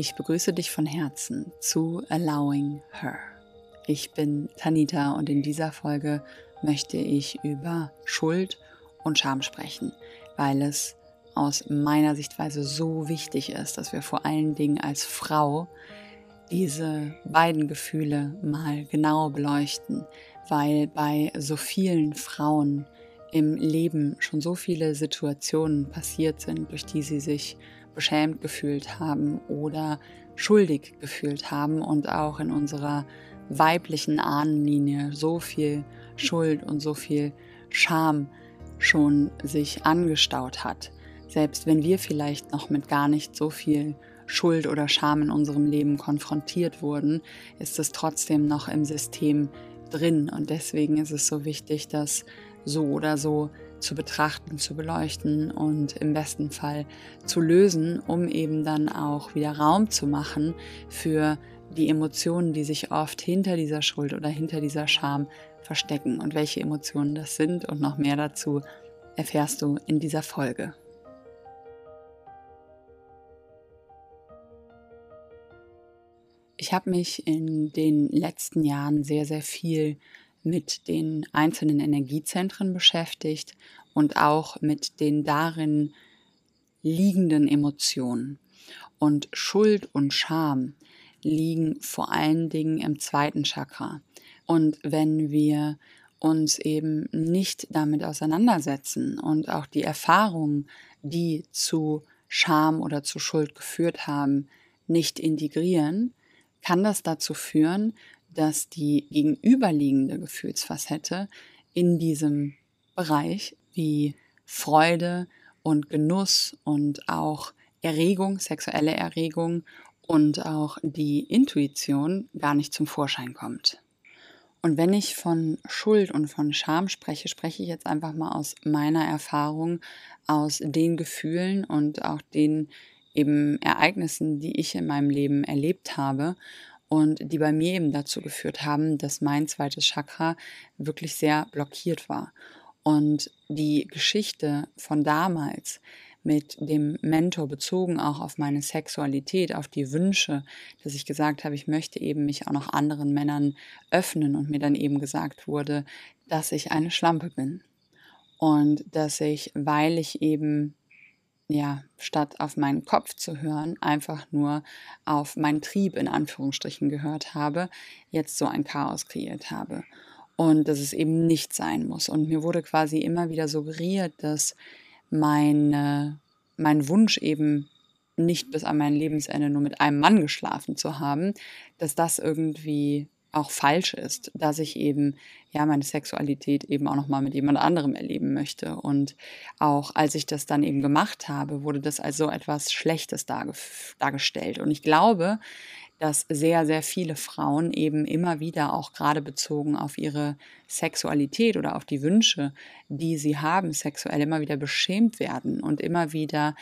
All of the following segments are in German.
Ich begrüße dich von Herzen zu Allowing Her. Ich bin Tanita und in dieser Folge möchte ich über Schuld und Scham sprechen, weil es aus meiner Sichtweise so wichtig ist, dass wir vor allen Dingen als Frau diese beiden Gefühle mal genau beleuchten, weil bei so vielen Frauen im Leben schon so viele Situationen passiert sind, durch die sie sich beschämt gefühlt haben oder schuldig gefühlt haben und auch in unserer weiblichen Ahnenlinie so viel Schuld und so viel Scham schon sich angestaut hat. Selbst wenn wir vielleicht noch mit gar nicht so viel Schuld oder Scham in unserem Leben konfrontiert wurden, ist es trotzdem noch im System drin. Und deswegen ist es so wichtig, das so oder so zu betrachten, zu beleuchten und im besten Fall zu lösen, um eben dann auch wieder Raum zu machen für die Emotionen, die sich oft hinter dieser Schuld oder hinter dieser Scham verstecken und welche Emotionen das sind und noch mehr dazu erfährst du in dieser Folge. Ich habe mich in den letzten Jahren sehr, sehr viel mit den einzelnen Energiezentren beschäftigt und auch mit den darin liegenden Emotionen. Und Schuld und Scham liegen vor allen Dingen im zweiten Chakra. Und wenn wir uns eben nicht damit auseinandersetzen und auch die Erfahrungen, die zu Scham oder zu Schuld geführt haben, nicht integrieren, kann das dazu führen, dass die gegenüberliegende Gefühlsfacette in diesem Bereich wie Freude und Genuss und auch Erregung, sexuelle Erregung und auch die Intuition gar nicht zum Vorschein kommt. Und wenn ich von Schuld und von Scham spreche, spreche ich jetzt einfach mal aus meiner Erfahrung, aus den Gefühlen und auch den eben Ereignissen, die ich in meinem Leben erlebt habe und die bei mir eben dazu geführt haben, dass mein zweites Chakra wirklich sehr blockiert war. Und die Geschichte von damals mit dem Mentor bezogen auch auf meine Sexualität, auf die Wünsche, dass ich gesagt habe, ich möchte eben mich auch noch anderen Männern öffnen und mir dann eben gesagt wurde, dass ich eine Schlampe bin. Und dass ich, weil ich eben ja, statt auf meinen Kopf zu hören, einfach nur auf meinen Trieb in Anführungsstrichen gehört habe, jetzt so ein Chaos kreiert habe. Und dass es eben nicht sein muss. Und mir wurde quasi immer wieder suggeriert, dass meine, mein Wunsch eben nicht bis an mein Lebensende nur mit einem Mann geschlafen zu haben, dass das irgendwie auch falsch ist, dass ich eben ja meine Sexualität eben auch noch mal mit jemand anderem erleben möchte. Und auch als ich das dann eben gemacht habe, wurde das als so etwas Schlechtes dargestellt. Und ich glaube, dass sehr sehr viele Frauen eben immer wieder auch gerade bezogen auf ihre Sexualität oder auf die Wünsche, die sie haben, sexuell immer wieder beschämt werden und immer wieder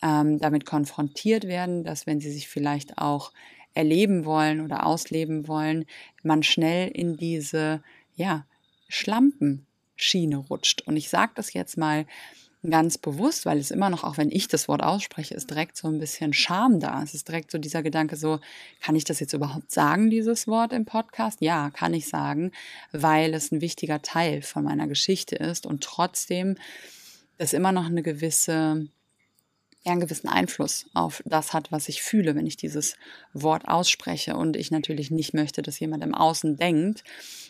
ähm, damit konfrontiert werden, dass wenn sie sich vielleicht auch erleben wollen oder ausleben wollen, man schnell in diese, ja, Schlampenschiene rutscht. Und ich sage das jetzt mal ganz bewusst, weil es immer noch, auch wenn ich das Wort ausspreche, ist direkt so ein bisschen Scham da. Es ist direkt so dieser Gedanke so, kann ich das jetzt überhaupt sagen, dieses Wort im Podcast? Ja, kann ich sagen, weil es ein wichtiger Teil von meiner Geschichte ist und trotzdem das immer noch eine gewisse ja einen gewissen Einfluss auf das hat, was ich fühle, wenn ich dieses Wort ausspreche. Und ich natürlich nicht möchte, dass jemand im Außen denkt,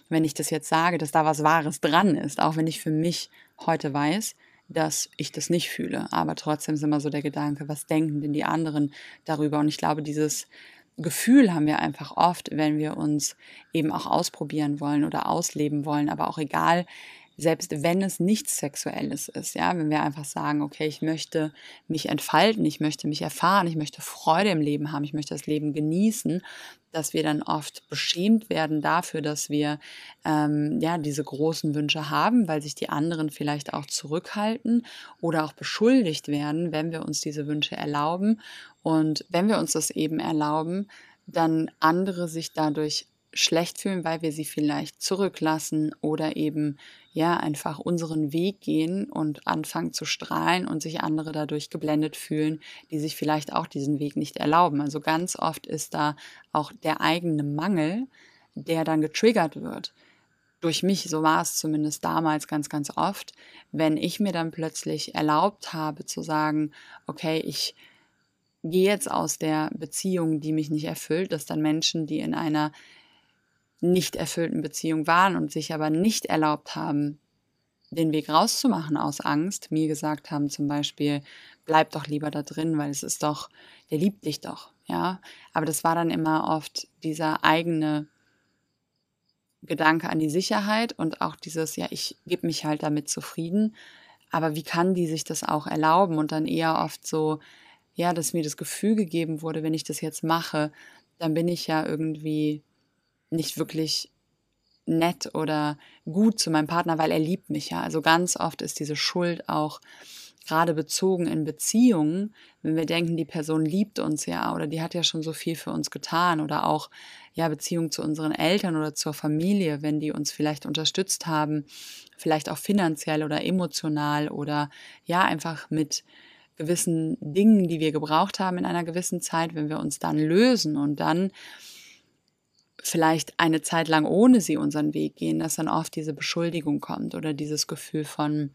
wenn ich das jetzt sage, dass da was Wahres dran ist, auch wenn ich für mich heute weiß, dass ich das nicht fühle. Aber trotzdem ist immer so der Gedanke, was denken denn die anderen darüber? Und ich glaube, dieses Gefühl haben wir einfach oft, wenn wir uns eben auch ausprobieren wollen oder ausleben wollen, aber auch egal, selbst wenn es nichts Sexuelles ist, ja, wenn wir einfach sagen, okay, ich möchte mich entfalten, ich möchte mich erfahren, ich möchte Freude im Leben haben, ich möchte das Leben genießen, dass wir dann oft beschämt werden dafür, dass wir ähm, ja diese großen Wünsche haben, weil sich die anderen vielleicht auch zurückhalten oder auch beschuldigt werden, wenn wir uns diese Wünsche erlauben. Und wenn wir uns das eben erlauben, dann andere sich dadurch schlecht fühlen, weil wir sie vielleicht zurücklassen oder eben ja einfach unseren Weg gehen und anfangen zu strahlen und sich andere dadurch geblendet fühlen, die sich vielleicht auch diesen Weg nicht erlauben. Also ganz oft ist da auch der eigene Mangel, der dann getriggert wird. Durch mich, so war es zumindest damals ganz, ganz oft, wenn ich mir dann plötzlich erlaubt habe zu sagen, okay, ich gehe jetzt aus der Beziehung, die mich nicht erfüllt, dass dann Menschen, die in einer nicht erfüllten Beziehung waren und sich aber nicht erlaubt haben, den Weg rauszumachen aus Angst, mir gesagt haben zum Beispiel, bleib doch lieber da drin, weil es ist doch, der liebt dich doch, ja. Aber das war dann immer oft dieser eigene Gedanke an die Sicherheit und auch dieses, ja, ich gebe mich halt damit zufrieden. Aber wie kann die sich das auch erlauben? Und dann eher oft so, ja, dass mir das Gefühl gegeben wurde, wenn ich das jetzt mache, dann bin ich ja irgendwie nicht wirklich nett oder gut zu meinem Partner, weil er liebt mich ja. Also ganz oft ist diese Schuld auch gerade bezogen in Beziehungen, wenn wir denken, die Person liebt uns ja oder die hat ja schon so viel für uns getan oder auch ja Beziehung zu unseren Eltern oder zur Familie, wenn die uns vielleicht unterstützt haben, vielleicht auch finanziell oder emotional oder ja einfach mit gewissen Dingen, die wir gebraucht haben in einer gewissen Zeit, wenn wir uns dann lösen und dann vielleicht eine Zeit lang ohne sie unseren Weg gehen, dass dann oft diese Beschuldigung kommt oder dieses Gefühl von,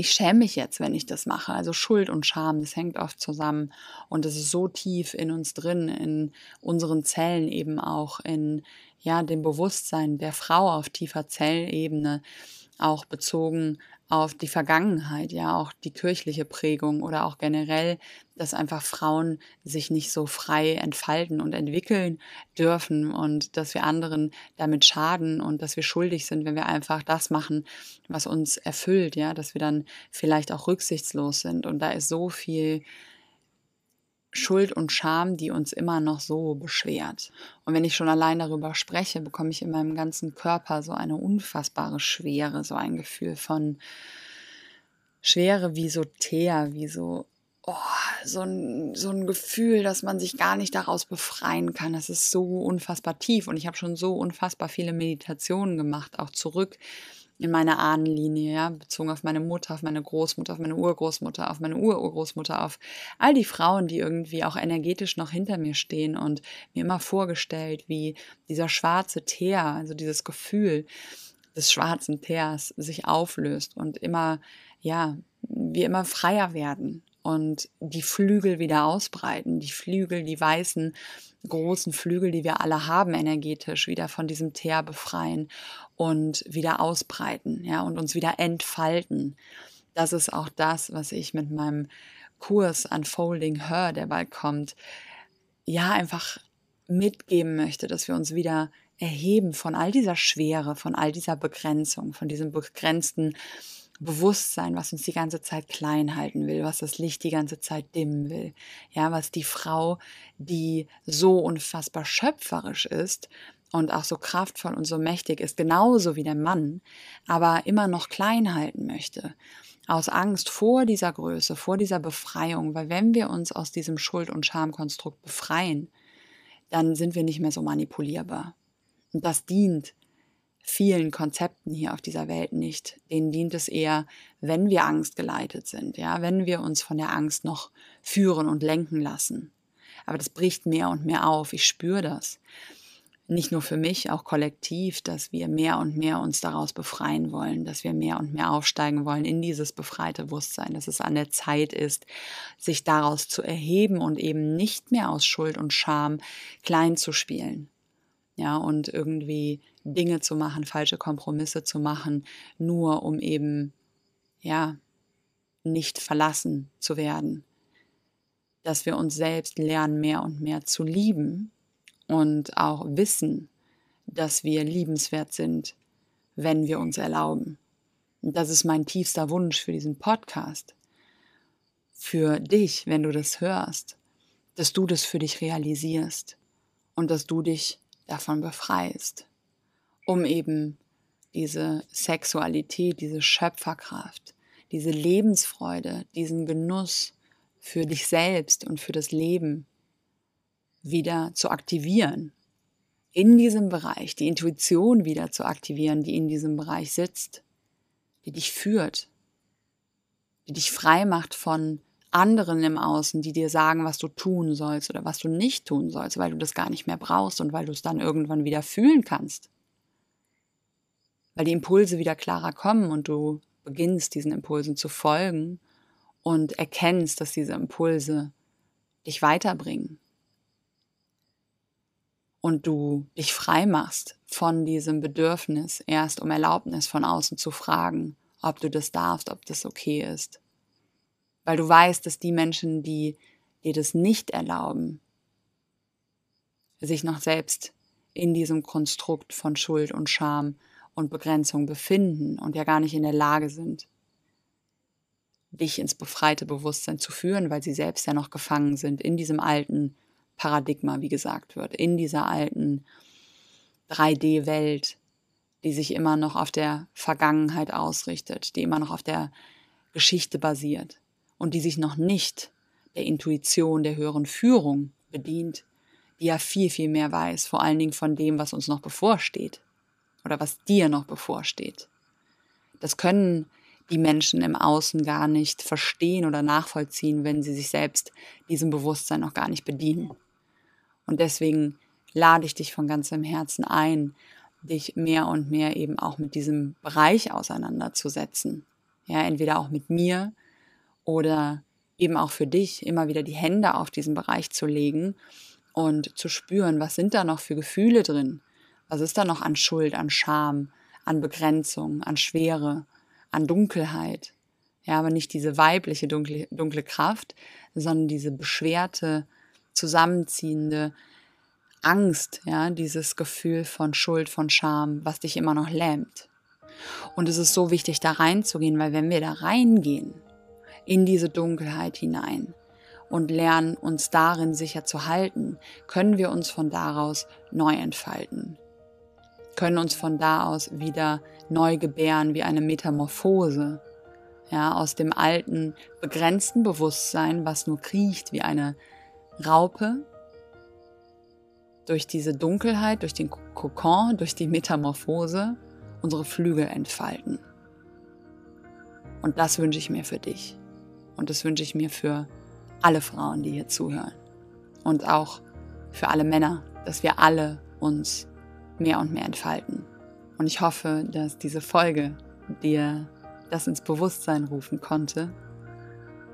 ich schäme mich jetzt, wenn ich das mache. Also Schuld und Scham, das hängt oft zusammen und es ist so tief in uns drin, in unseren Zellen eben auch, in ja, dem Bewusstsein der Frau auf tiefer Zellebene, auch bezogen auf die Vergangenheit, ja, auch die kirchliche Prägung oder auch generell, dass einfach Frauen sich nicht so frei entfalten und entwickeln dürfen und dass wir anderen damit schaden und dass wir schuldig sind, wenn wir einfach das machen, was uns erfüllt, ja, dass wir dann vielleicht auch rücksichtslos sind. Und da ist so viel Schuld und Scham, die uns immer noch so beschwert. Und wenn ich schon allein darüber spreche, bekomme ich in meinem ganzen Körper so eine unfassbare Schwere, so ein Gefühl von Schwere wie so Teer, wie so, oh, so, ein, so ein Gefühl, dass man sich gar nicht daraus befreien kann. Das ist so unfassbar tief und ich habe schon so unfassbar viele Meditationen gemacht, auch zurück in meiner Ahnenlinie, ja, bezogen auf meine Mutter, auf meine Großmutter, auf meine Urgroßmutter, auf meine Ururgroßmutter, auf all die Frauen, die irgendwie auch energetisch noch hinter mir stehen und mir immer vorgestellt, wie dieser schwarze Teer, also dieses Gefühl des schwarzen Teers sich auflöst und immer, ja, wir immer freier werden und die Flügel wieder ausbreiten, die Flügel, die weißen großen Flügel, die wir alle haben energetisch, wieder von diesem Teer befreien und wieder ausbreiten, ja, und uns wieder entfalten. Das ist auch das, was ich mit meinem Kurs Unfolding Her, der bald kommt, ja, einfach mitgeben möchte, dass wir uns wieder erheben von all dieser Schwere, von all dieser Begrenzung, von diesem begrenzten Bewusstsein, was uns die ganze Zeit klein halten will, was das Licht die ganze Zeit dimmen will. Ja, was die Frau, die so unfassbar schöpferisch ist und auch so kraftvoll und so mächtig ist, genauso wie der Mann, aber immer noch klein halten möchte. Aus Angst vor dieser Größe, vor dieser Befreiung, weil wenn wir uns aus diesem Schuld- und Schamkonstrukt befreien, dann sind wir nicht mehr so manipulierbar. Und das dient vielen Konzepten hier auf dieser Welt nicht. Denen dient es eher, wenn wir angstgeleitet sind, ja, wenn wir uns von der Angst noch führen und lenken lassen. Aber das bricht mehr und mehr auf. Ich spüre das. Nicht nur für mich, auch kollektiv, dass wir mehr und mehr uns daraus befreien wollen, dass wir mehr und mehr aufsteigen wollen in dieses befreite Bewusstsein, dass es an der Zeit ist, sich daraus zu erheben und eben nicht mehr aus Schuld und Scham klein zu spielen ja, und irgendwie Dinge zu machen, falsche Kompromisse zu machen, nur um eben, ja, nicht verlassen zu werden. Dass wir uns selbst lernen, mehr und mehr zu lieben und auch wissen, dass wir liebenswert sind, wenn wir uns erlauben. Das ist mein tiefster Wunsch für diesen Podcast. Für dich, wenn du das hörst, dass du das für dich realisierst und dass du dich davon befreist, um eben diese Sexualität, diese Schöpferkraft, diese Lebensfreude, diesen Genuss für dich selbst und für das Leben wieder zu aktivieren, in diesem Bereich die Intuition wieder zu aktivieren, die in diesem Bereich sitzt, die dich führt, die dich frei macht von anderen im Außen, die dir sagen, was du tun sollst oder was du nicht tun sollst, weil du das gar nicht mehr brauchst und weil du es dann irgendwann wieder fühlen kannst. Weil die Impulse wieder klarer kommen und du beginnst diesen Impulsen zu folgen und erkennst, dass diese Impulse dich weiterbringen. Und du dich frei machst von diesem Bedürfnis, erst um Erlaubnis von außen zu fragen, ob du das darfst, ob das okay ist weil du weißt, dass die Menschen, die dir das nicht erlauben, sich noch selbst in diesem Konstrukt von Schuld und Scham und Begrenzung befinden und ja gar nicht in der Lage sind, dich ins befreite Bewusstsein zu führen, weil sie selbst ja noch gefangen sind in diesem alten Paradigma, wie gesagt wird, in dieser alten 3D-Welt, die sich immer noch auf der Vergangenheit ausrichtet, die immer noch auf der Geschichte basiert und die sich noch nicht der Intuition, der höheren Führung bedient, die ja viel, viel mehr weiß, vor allen Dingen von dem, was uns noch bevorsteht oder was dir noch bevorsteht. Das können die Menschen im Außen gar nicht verstehen oder nachvollziehen, wenn sie sich selbst diesem Bewusstsein noch gar nicht bedienen. Und deswegen lade ich dich von ganzem Herzen ein, dich mehr und mehr eben auch mit diesem Bereich auseinanderzusetzen. Ja, entweder auch mit mir, oder eben auch für dich immer wieder die Hände auf diesen Bereich zu legen und zu spüren, was sind da noch für Gefühle drin? Was ist da noch an Schuld, an Scham, an Begrenzung, an Schwere, an Dunkelheit? Ja, aber nicht diese weibliche dunkle, dunkle Kraft, sondern diese beschwerte, zusammenziehende Angst, ja, dieses Gefühl von Schuld, von Scham, was dich immer noch lähmt. Und es ist so wichtig, da reinzugehen, weil wenn wir da reingehen, in diese Dunkelheit hinein und lernen uns darin sicher zu halten, können wir uns von daraus neu entfalten, können uns von da aus wieder neu gebären wie eine Metamorphose, ja, aus dem alten, begrenzten Bewusstsein, was nur kriecht wie eine Raupe, durch diese Dunkelheit, durch den Kokon, durch die Metamorphose unsere Flügel entfalten. Und das wünsche ich mir für dich. Und das wünsche ich mir für alle Frauen, die hier zuhören. Und auch für alle Männer, dass wir alle uns mehr und mehr entfalten. Und ich hoffe, dass diese Folge dir das ins Bewusstsein rufen konnte.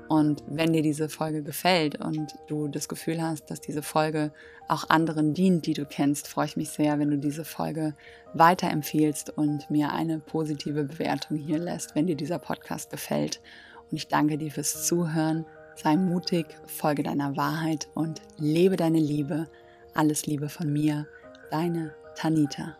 Und wenn dir diese Folge gefällt und du das Gefühl hast, dass diese Folge auch anderen dient, die du kennst, freue ich mich sehr, wenn du diese Folge weiterempfehlst und mir eine positive Bewertung hier lässt, wenn dir dieser Podcast gefällt. Und ich danke dir fürs Zuhören. Sei mutig, folge deiner Wahrheit und lebe deine Liebe. Alles Liebe von mir, deine Tanita.